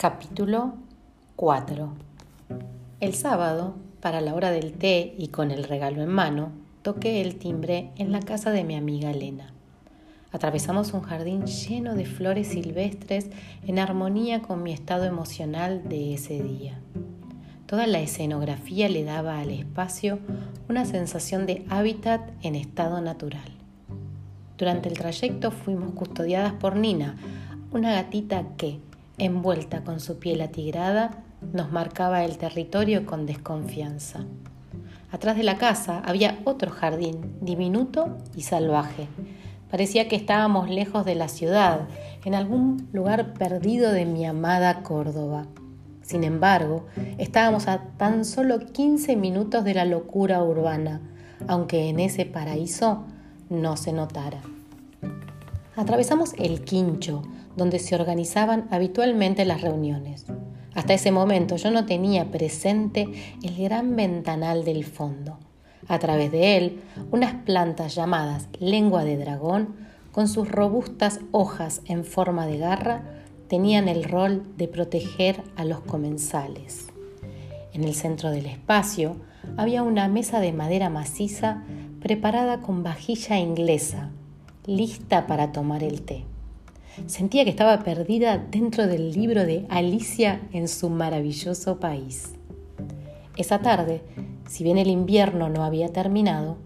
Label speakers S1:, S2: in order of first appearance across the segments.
S1: Capítulo 4 El sábado, para la hora del té y con el regalo en mano, toqué el timbre en la casa de mi amiga Elena. Atravesamos un jardín lleno de flores silvestres en armonía con mi estado emocional de ese día. Toda la escenografía le daba al espacio una sensación de hábitat en estado natural. Durante el trayecto fuimos custodiadas por Nina, una gatita que, envuelta con su piel atigrada, nos marcaba el territorio con desconfianza. Atrás de la casa había otro jardín, diminuto y salvaje. Parecía que estábamos lejos de la ciudad, en algún lugar perdido de mi amada Córdoba. Sin embargo, estábamos a tan solo 15 minutos de la locura urbana, aunque en ese paraíso no se notara. Atravesamos el Quincho, donde se organizaban habitualmente las reuniones. Hasta ese momento yo no tenía presente el gran ventanal del fondo. A través de él, unas plantas llamadas lengua de dragón, con sus robustas hojas en forma de garra, tenían el rol de proteger a los comensales. En el centro del espacio había una mesa de madera maciza preparada con vajilla inglesa, lista para tomar el té. Sentía que estaba perdida dentro del libro de Alicia en su maravilloso país. Esa tarde, si bien el invierno no había terminado,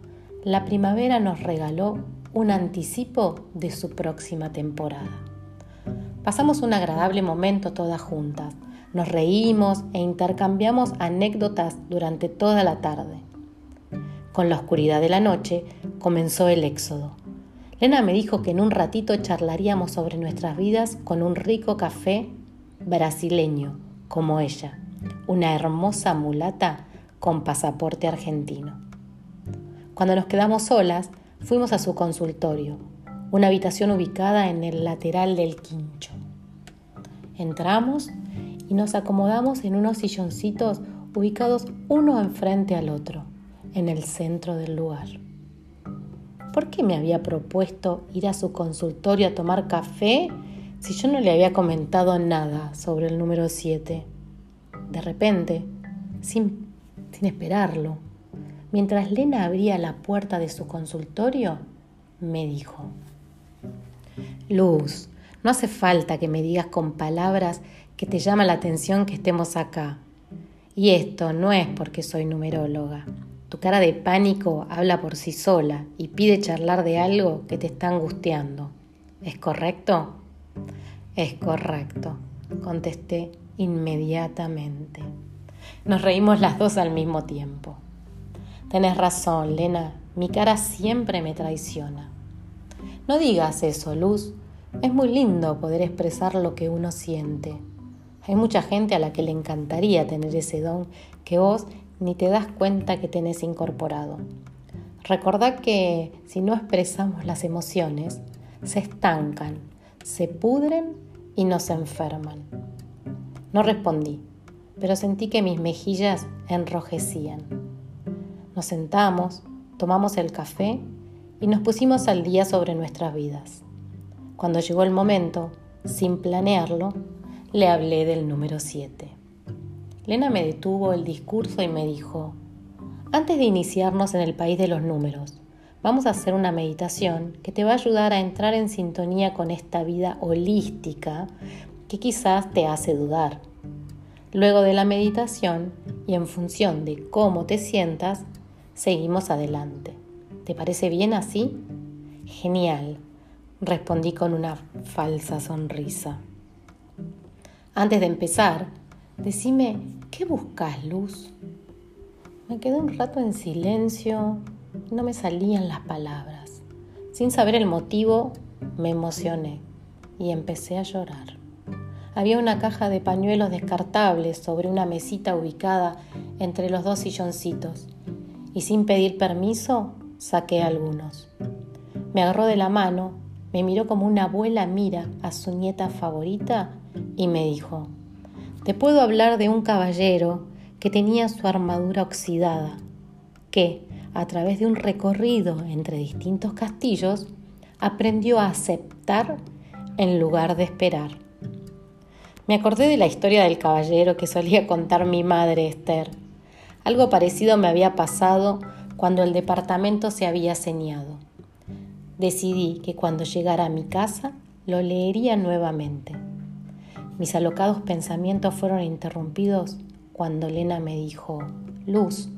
S1: la primavera nos regaló un anticipo de su próxima temporada. Pasamos un agradable momento todas juntas. Nos reímos e intercambiamos anécdotas durante toda la tarde. Con la oscuridad de la noche comenzó el éxodo. Lena me dijo que en un ratito charlaríamos sobre nuestras vidas con un rico café brasileño, como ella, una hermosa mulata con pasaporte argentino. Cuando nos quedamos solas, fuimos a su consultorio, una habitación ubicada en el lateral del quincho. Entramos y nos acomodamos en unos silloncitos ubicados uno enfrente al otro, en el centro del lugar. ¿Por qué me había propuesto ir a su consultorio a tomar café si yo no le había comentado nada sobre el número 7? De repente, sin, sin esperarlo, mientras Lena abría la puerta de su consultorio, me dijo, Luz, no hace falta que me digas con palabras que te llama la atención que estemos acá. Y esto no es porque soy numeróloga. Tu cara de pánico habla por sí sola y pide charlar de algo que te está angustiando. ¿Es correcto? Es correcto, contesté inmediatamente. Nos reímos las dos al mismo tiempo. Tenés razón, Lena, mi cara siempre me traiciona. No digas eso, Luz. Es muy lindo poder expresar lo que uno siente. Hay mucha gente a la que le encantaría tener ese don que vos ni te das cuenta que tenés incorporado. Recordad que si no expresamos las emociones, se estancan, se pudren y nos enferman. No respondí, pero sentí que mis mejillas enrojecían. Nos sentamos, tomamos el café y nos pusimos al día sobre nuestras vidas. Cuando llegó el momento, sin planearlo, le hablé del número 7. Lena me detuvo el discurso y me dijo, antes de iniciarnos en el país de los números, vamos a hacer una meditación que te va a ayudar a entrar en sintonía con esta vida holística que quizás te hace dudar. Luego de la meditación y en función de cómo te sientas, seguimos adelante. ¿Te parece bien así? Genial, respondí con una falsa sonrisa. Antes de empezar, Decime, ¿qué buscas, Luz? Me quedé un rato en silencio, no me salían las palabras. Sin saber el motivo, me emocioné y empecé a llorar. Había una caja de pañuelos descartables sobre una mesita ubicada entre los dos silloncitos y sin pedir permiso saqué algunos. Me agarró de la mano, me miró como una abuela mira a su nieta favorita y me dijo, te puedo hablar de un caballero que tenía su armadura oxidada, que, a través de un recorrido entre distintos castillos, aprendió a aceptar en lugar de esperar. Me acordé de la historia del caballero que solía contar mi madre Esther. Algo parecido me había pasado cuando el departamento se había señado. Decidí que cuando llegara a mi casa lo leería nuevamente. Mis alocados pensamientos fueron interrumpidos cuando Lena me dijo, Luz,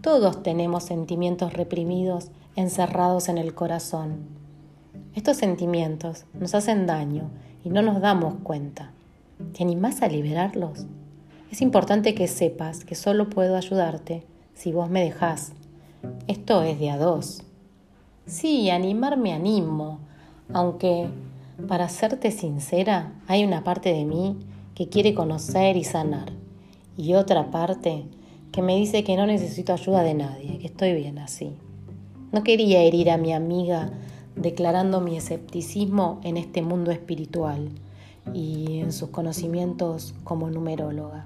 S1: todos tenemos sentimientos reprimidos encerrados en el corazón. Estos sentimientos nos hacen daño y no nos damos cuenta. ¿Te animás a liberarlos? Es importante que sepas que solo puedo ayudarte si vos me dejás. Esto es de a dos. Sí, animarme animo, aunque, para serte sincera, hay una parte de mí que quiere conocer y sanar, y otra parte que me dice que no necesito ayuda de nadie, que estoy bien así. No quería herir a mi amiga declarando mi escepticismo en este mundo espiritual y en sus conocimientos como numeróloga.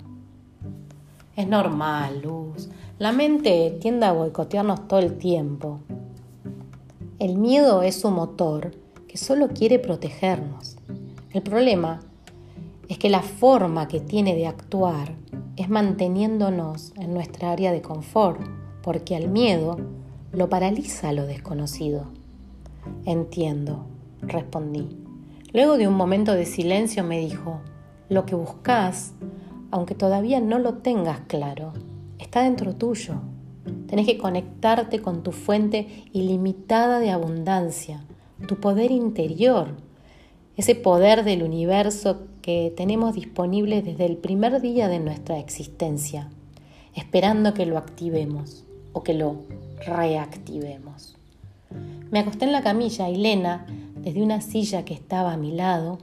S1: Es normal, Luz. La mente tiende a boicotearnos todo el tiempo. El miedo es su motor que solo quiere protegernos. El problema es que la forma que tiene de actuar es manteniéndonos en nuestra área de confort, porque al miedo lo paraliza lo desconocido. Entiendo, respondí. Luego de un momento de silencio me dijo, lo que buscas, aunque todavía no lo tengas claro, está dentro tuyo. Tenés que conectarte con tu fuente ilimitada de abundancia, tu poder interior, ese poder del universo que tenemos disponible desde el primer día de nuestra existencia, esperando que lo activemos o que lo reactivemos. Me acosté en la camilla y Lena, desde una silla que estaba a mi lado,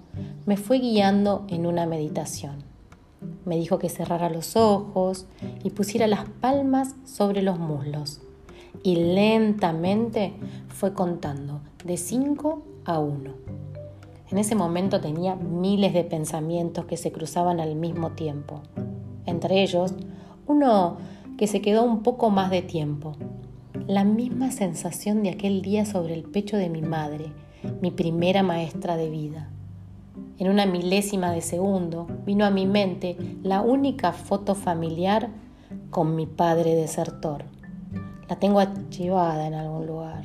S1: me fue guiando en una meditación. Me dijo que cerrara los ojos y pusiera las palmas sobre los muslos. Y lentamente fue contando de 5 a 1. En ese momento tenía miles de pensamientos que se cruzaban al mismo tiempo. Entre ellos, uno que se quedó un poco más de tiempo, la misma sensación de aquel día sobre el pecho de mi madre, mi primera maestra de vida. En una milésima de segundo vino a mi mente la única foto familiar con mi padre desertor. La tengo archivada en algún lugar.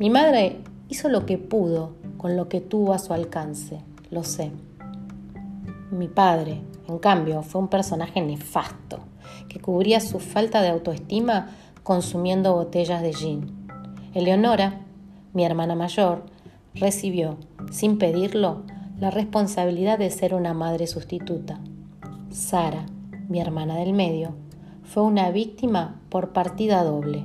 S1: Mi madre hizo lo que pudo con lo que tuvo a su alcance, lo sé. Mi padre, en cambio, fue un personaje nefasto, que cubría su falta de autoestima consumiendo botellas de gin. Eleonora, mi hermana mayor, recibió, sin pedirlo, la responsabilidad de ser una madre sustituta. Sara, mi hermana del medio, fue una víctima por partida doble,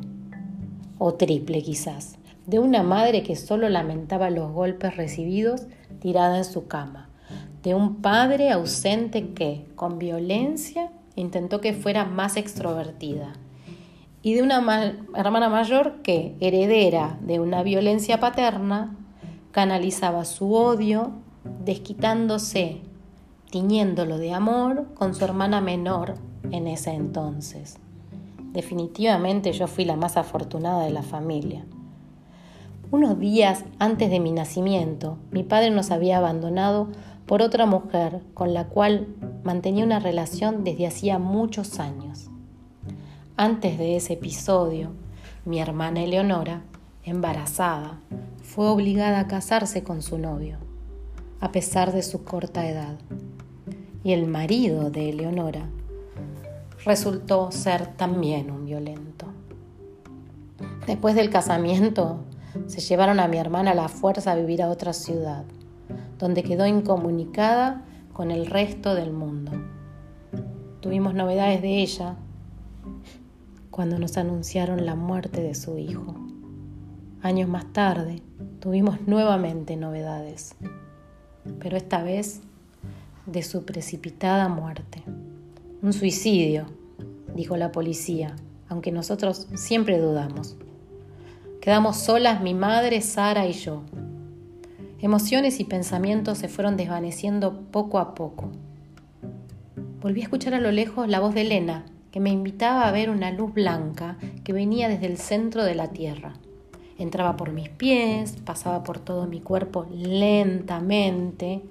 S1: o triple quizás, de una madre que solo lamentaba los golpes recibidos tirada en su cama, de un padre ausente que, con violencia, intentó que fuera más extrovertida y de una hermana mayor que, heredera de una violencia paterna, canalizaba su odio desquitándose, tiñéndolo de amor con su hermana menor en ese entonces. Definitivamente yo fui la más afortunada de la familia. Unos días antes de mi nacimiento, mi padre nos había abandonado por otra mujer con la cual mantenía una relación desde hacía muchos años. Antes de ese episodio, mi hermana Eleonora, embarazada, fue obligada a casarse con su novio, a pesar de su corta edad. Y el marido de Eleonora resultó ser también un violento. Después del casamiento, se llevaron a mi hermana a la fuerza a vivir a otra ciudad, donde quedó incomunicada con el resto del mundo. Tuvimos novedades de ella cuando nos anunciaron la muerte de su hijo. Años más tarde tuvimos nuevamente novedades, pero esta vez de su precipitada muerte. Un suicidio, dijo la policía, aunque nosotros siempre dudamos. Quedamos solas mi madre, Sara y yo. Emociones y pensamientos se fueron desvaneciendo poco a poco. Volví a escuchar a lo lejos la voz de Elena, que me invitaba a ver una luz blanca que venía desde el centro de la tierra. Entraba por mis pies, pasaba por todo mi cuerpo lentamente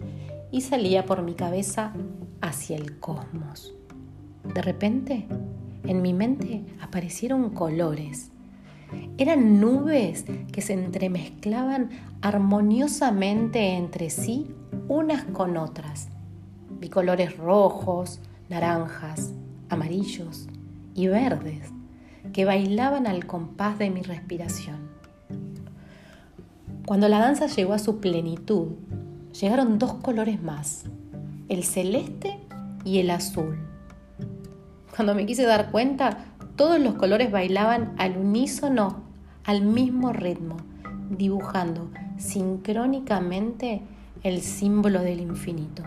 S1: y salía por mi cabeza hacia el cosmos. De repente, en mi mente aparecieron colores. Eran nubes que se entremezclaban armoniosamente entre sí unas con otras. Vi colores rojos, naranjas, amarillos y verdes que bailaban al compás de mi respiración. Cuando la danza llegó a su plenitud, llegaron dos colores más, el celeste y el azul. Cuando me quise dar cuenta, todos los colores bailaban al unísono, al mismo ritmo, dibujando sincrónicamente el símbolo del infinito.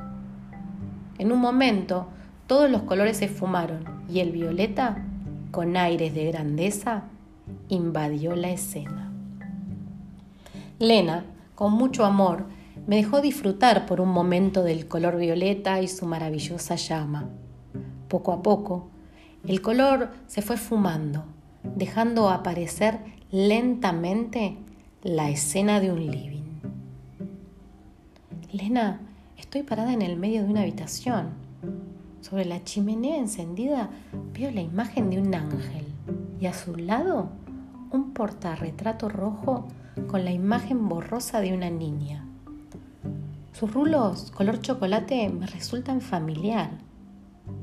S1: En un momento, todos los colores se fumaron y el violeta, con aires de grandeza, invadió la escena. Lena, con mucho amor, me dejó disfrutar por un momento del color violeta y su maravillosa llama. Poco a poco, el color se fue fumando, dejando aparecer lentamente la escena de un living. Lena, estoy parada en el medio de una habitación. Sobre la chimenea encendida veo la imagen de un ángel y a su lado un portarretrato rojo con la imagen borrosa de una niña. Sus rulos color chocolate me resultan familiar.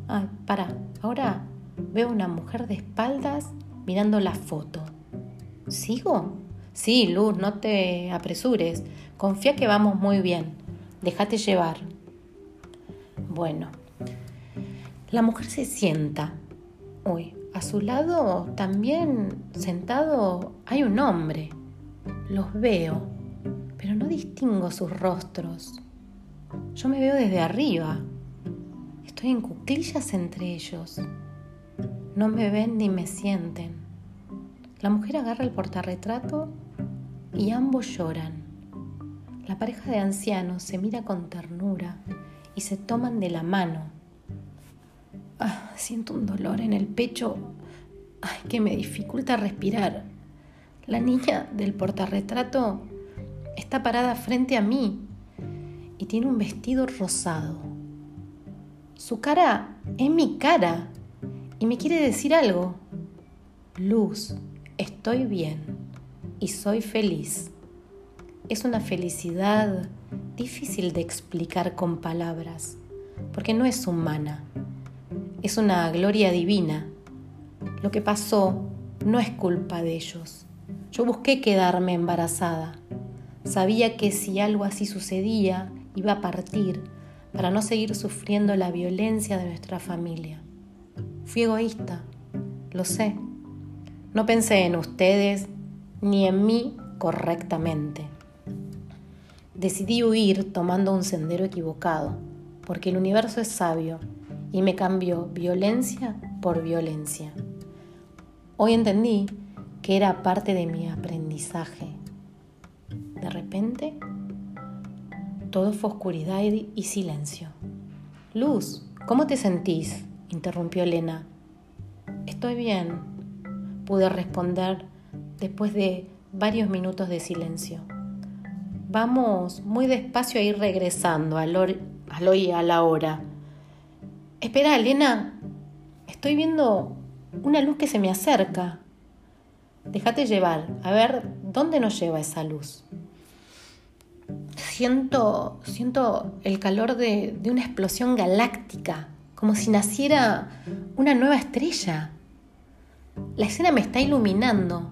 S1: Ah, para, ahora veo una mujer de espaldas mirando la foto. ¿Sigo? Sí, Luz, no te apresures. Confía que vamos muy bien. Déjate llevar. Bueno, la mujer se sienta. Uy, a su lado también sentado hay un hombre. Los veo, pero no distingo sus rostros. Yo me veo desde arriba. Estoy en cuclillas entre ellos. No me ven ni me sienten. La mujer agarra el portarretrato y ambos lloran. La pareja de ancianos se mira con ternura y se toman de la mano. Ah, siento un dolor en el pecho que me dificulta respirar. La niña del portarretrato está parada frente a mí y tiene un vestido rosado. Su cara es mi cara y me quiere decir algo. Luz, estoy bien y soy feliz. Es una felicidad difícil de explicar con palabras, porque no es humana. Es una gloria divina. Lo que pasó no es culpa de ellos yo busqué quedarme embarazada. Sabía que si algo así sucedía, iba a partir para no seguir sufriendo la violencia de nuestra familia. Fui egoísta, lo sé. No pensé en ustedes ni en mí correctamente. Decidí huir tomando un sendero equivocado, porque el universo es sabio y me cambió violencia por violencia. Hoy entendí que era parte de mi aprendizaje. De repente, todo fue oscuridad y silencio. Luz, ¿cómo te sentís? Interrumpió Elena. Estoy bien, pude responder después de varios minutos de silencio. Vamos muy despacio a ir regresando al, hoy a la hora. Espera, Elena, estoy viendo una luz que se me acerca. Déjate llevar, a ver dónde nos lleva esa luz. Siento, siento el calor de, de una explosión galáctica, como si naciera una nueva estrella. La escena me está iluminando,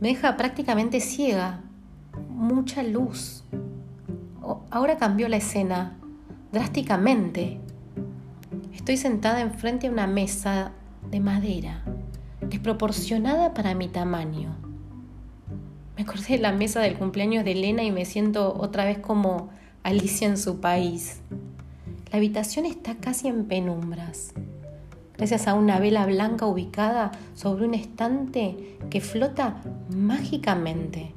S1: me deja prácticamente ciega. Mucha luz. Ahora cambió la escena drásticamente. Estoy sentada enfrente de una mesa de madera desproporcionada para mi tamaño. Me acordé de la mesa del cumpleaños de Elena y me siento otra vez como Alicia en su país. La habitación está casi en penumbras, gracias a una vela blanca ubicada sobre un estante que flota mágicamente.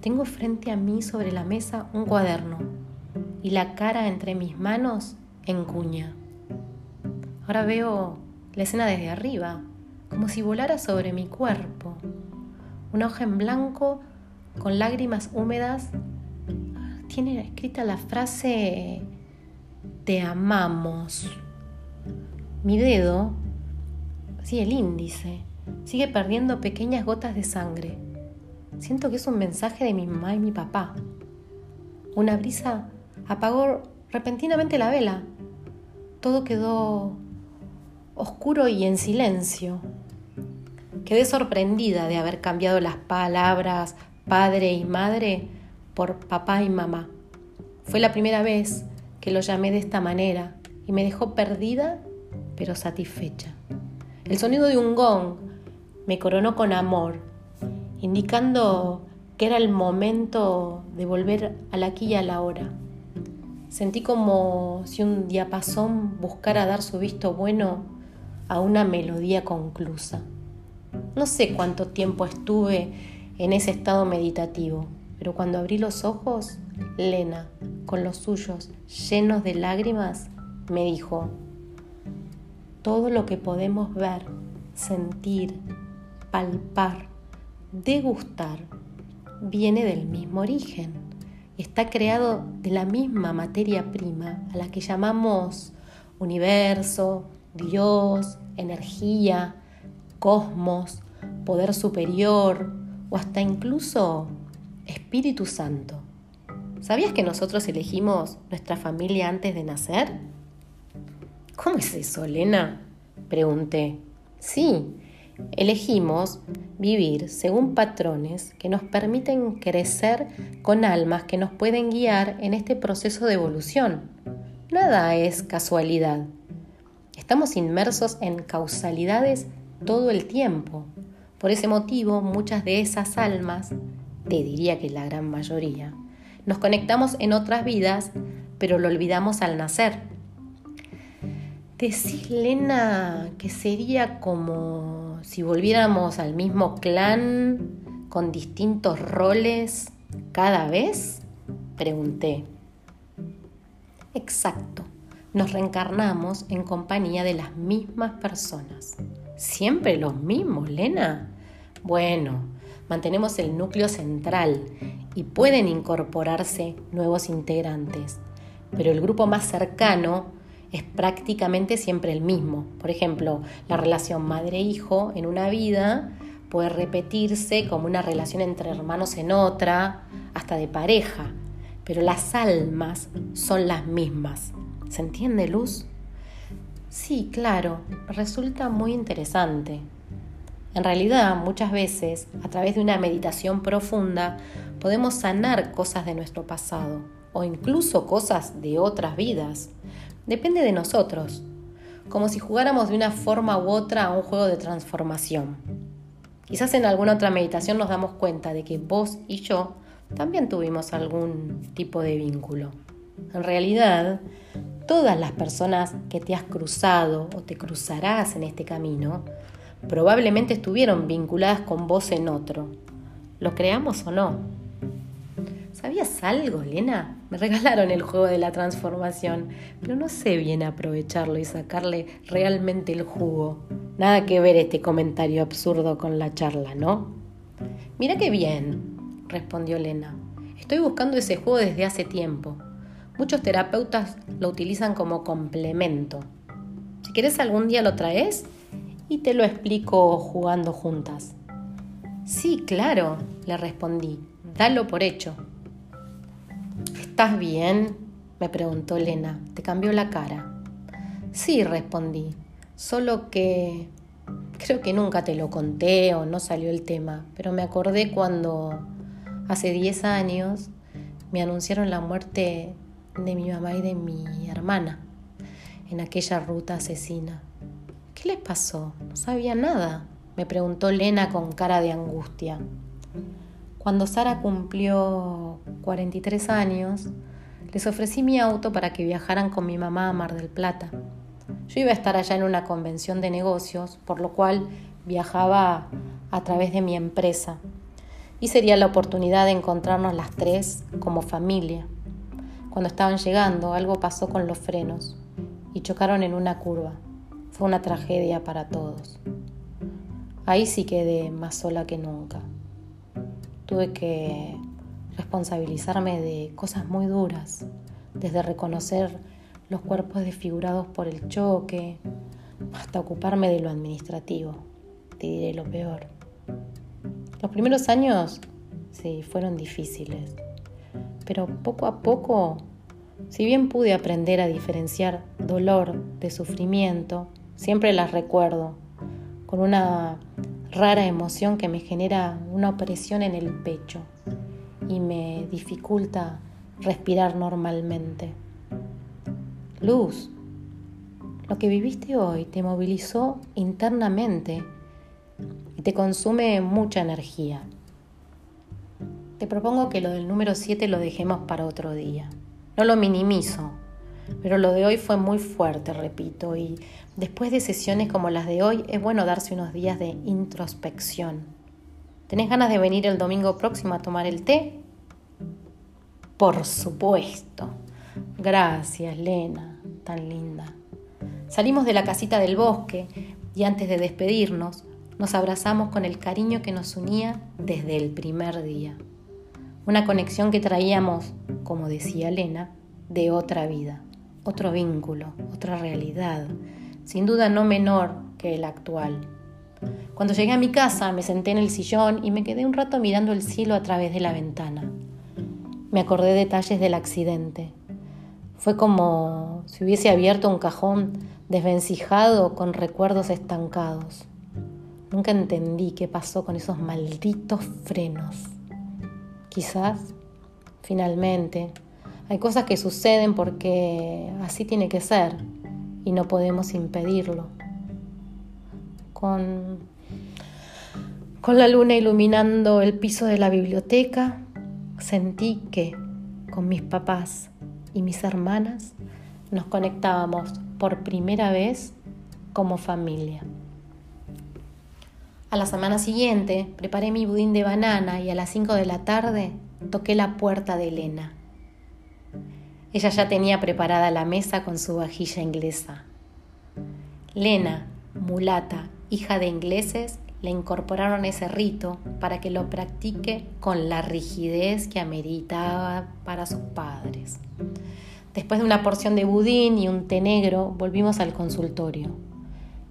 S1: Tengo frente a mí sobre la mesa un cuaderno y la cara entre mis manos en cuña. Ahora veo la escena desde arriba, como si volara sobre mi cuerpo. Una hoja en blanco con lágrimas húmedas tiene escrita la frase te amamos. Mi dedo, sí, el índice, sigue perdiendo pequeñas gotas de sangre. Siento que es un mensaje de mi mamá y mi papá. Una brisa apagó repentinamente la vela. Todo quedó oscuro y en silencio. Quedé sorprendida de haber cambiado las palabras padre y madre por papá y mamá. Fue la primera vez que lo llamé de esta manera y me dejó perdida pero satisfecha. El sonido de un gong me coronó con amor, indicando que era el momento de volver al aquí y a la hora. Sentí como si un diapasón buscara dar su visto bueno a una melodía conclusa. No sé cuánto tiempo estuve en ese estado meditativo, pero cuando abrí los ojos, Lena, con los suyos llenos de lágrimas, me dijo, todo lo que podemos ver, sentir, palpar, degustar, viene del mismo origen. Está creado de la misma materia prima a la que llamamos universo, Dios, energía, cosmos, poder superior o hasta incluso Espíritu Santo. ¿Sabías que nosotros elegimos nuestra familia antes de nacer? ¿Cómo es eso, Lena? Pregunté. Sí, elegimos vivir según patrones que nos permiten crecer con almas que nos pueden guiar en este proceso de evolución. Nada es casualidad. Estamos inmersos en causalidades todo el tiempo. Por ese motivo, muchas de esas almas, te diría que la gran mayoría, nos conectamos en otras vidas, pero lo olvidamos al nacer. Decís, Lena, que sería como si volviéramos al mismo clan con distintos roles cada vez? Pregunté. Exacto nos reencarnamos en compañía de las mismas personas. ¿Siempre los mismos, Lena? Bueno, mantenemos el núcleo central y pueden incorporarse nuevos integrantes, pero el grupo más cercano es prácticamente siempre el mismo. Por ejemplo, la relación madre-hijo en una vida puede repetirse como una relación entre hermanos en otra, hasta de pareja, pero las almas son las mismas. ¿Se entiende, Luz? Sí, claro, resulta muy interesante. En realidad, muchas veces, a través de una meditación profunda, podemos sanar cosas de nuestro pasado o incluso cosas de otras vidas. Depende de nosotros, como si jugáramos de una forma u otra a un juego de transformación. Quizás en alguna otra meditación nos damos cuenta de que vos y yo también tuvimos algún tipo de vínculo. En realidad, todas las personas que te has cruzado o te cruzarás en este camino probablemente estuvieron vinculadas con vos en otro. ¿Lo creamos o no? ¿Sabías algo, Lena? Me regalaron el juego de la transformación, pero no sé bien aprovecharlo y sacarle realmente el jugo. Nada que ver este comentario absurdo con la charla, ¿no? Mira qué bien, respondió Lena. Estoy buscando ese juego desde hace tiempo. Muchos terapeutas lo utilizan como complemento. Si quieres algún día lo traes y te lo explico jugando juntas. Sí, claro, le respondí. Dalo por hecho. ¿Estás bien? me preguntó Elena. Te cambió la cara. Sí, respondí. Solo que creo que nunca te lo conté o no salió el tema, pero me acordé cuando hace 10 años me anunciaron la muerte de mi mamá y de mi hermana en aquella ruta asesina. ¿Qué les pasó? No sabía nada, me preguntó Lena con cara de angustia. Cuando Sara cumplió 43 años, les ofrecí mi auto para que viajaran con mi mamá a Mar del Plata. Yo iba a estar allá en una convención de negocios, por lo cual viajaba a través de mi empresa. Y sería la oportunidad de encontrarnos las tres como familia. Cuando estaban llegando, algo pasó con los frenos y chocaron en una curva. Fue una tragedia para todos. Ahí sí quedé más sola que nunca. Tuve que responsabilizarme de cosas muy duras, desde reconocer los cuerpos desfigurados por el choque, hasta ocuparme de lo administrativo. Te diré lo peor. Los primeros años, sí, fueron difíciles, pero poco a poco, si bien pude aprender a diferenciar dolor de sufrimiento, siempre las recuerdo con una rara emoción que me genera una opresión en el pecho y me dificulta respirar normalmente. Luz, lo que viviste hoy te movilizó internamente y te consume mucha energía. Te propongo que lo del número 7 lo dejemos para otro día. No lo minimizo, pero lo de hoy fue muy fuerte, repito, y después de sesiones como las de hoy es bueno darse unos días de introspección. ¿Tenés ganas de venir el domingo próximo a tomar el té? Por supuesto. Gracias, Lena, tan linda. Salimos de la casita del bosque y antes de despedirnos nos abrazamos con el cariño que nos unía desde el primer día. Una conexión que traíamos, como decía Lena, de otra vida, otro vínculo, otra realidad, sin duda no menor que el actual. Cuando llegué a mi casa me senté en el sillón y me quedé un rato mirando el cielo a través de la ventana. Me acordé detalles del accidente. Fue como si hubiese abierto un cajón desvencijado con recuerdos estancados. Nunca entendí qué pasó con esos malditos frenos. Quizás, finalmente, hay cosas que suceden porque así tiene que ser y no podemos impedirlo. Con, con la luna iluminando el piso de la biblioteca, sentí que con mis papás y mis hermanas nos conectábamos por primera vez como familia. A la semana siguiente preparé mi budín de banana y a las 5 de la tarde toqué la puerta de Elena. Ella ya tenía preparada la mesa con su vajilla inglesa. Lena, mulata, hija de ingleses, le incorporaron ese rito para que lo practique con la rigidez que ameritaba para sus padres. Después de una porción de budín y un té negro, volvimos al consultorio.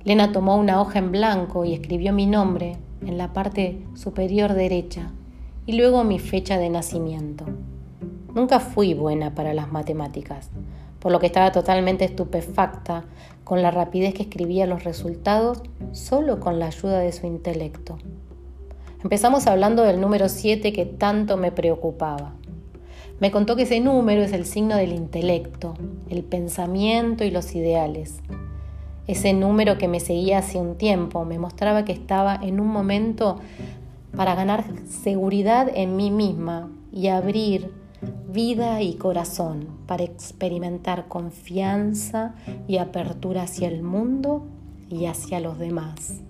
S1: Lena tomó una hoja en blanco y escribió mi nombre en la parte superior derecha y luego mi fecha de nacimiento. Nunca fui buena para las matemáticas, por lo que estaba totalmente estupefacta con la rapidez que escribía los resultados solo con la ayuda de su intelecto. Empezamos hablando del número 7 que tanto me preocupaba. Me contó que ese número es el signo del intelecto, el pensamiento y los ideales. Ese número que me seguía hace un tiempo me mostraba que estaba en un momento para ganar seguridad en mí misma y abrir vida y corazón para experimentar confianza y apertura hacia el mundo y hacia los demás.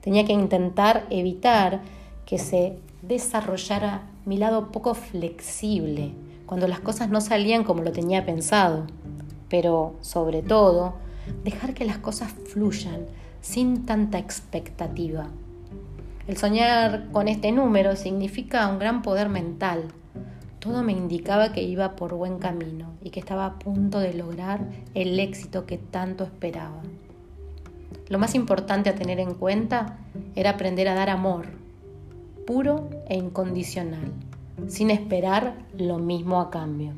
S1: Tenía que intentar evitar que se desarrollara mi lado poco flexible, cuando las cosas no salían como lo tenía pensado, pero sobre todo, dejar que las cosas fluyan sin tanta expectativa. El soñar con este número significa un gran poder mental. Todo me indicaba que iba por buen camino y que estaba a punto de lograr el éxito que tanto esperaba. Lo más importante a tener en cuenta era aprender a dar amor, puro e incondicional sin esperar lo mismo a cambio.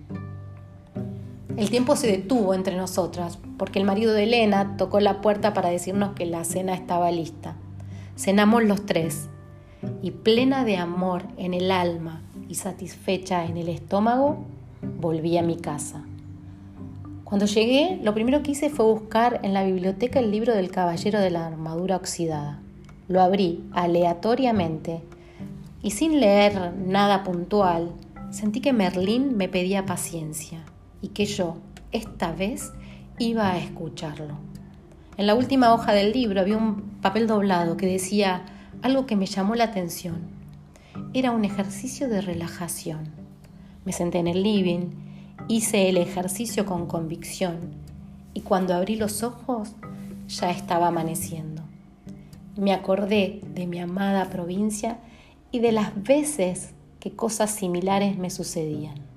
S1: El tiempo se detuvo entre nosotras porque el marido de Elena tocó la puerta para decirnos que la cena estaba lista. Cenamos los tres y plena de amor en el alma y satisfecha en el estómago, volví a mi casa. Cuando llegué, lo primero que hice fue buscar en la biblioteca el libro del Caballero de la Armadura Oxidada. Lo abrí aleatoriamente y sin leer nada puntual, sentí que Merlín me pedía paciencia y que yo, esta vez, iba a escucharlo. En la última hoja del libro había un papel doblado que decía algo que me llamó la atención. Era un ejercicio de relajación. Me senté en el living, hice el ejercicio con convicción y cuando abrí los ojos ya estaba amaneciendo. Me acordé de mi amada provincia y de las veces que cosas similares me sucedían.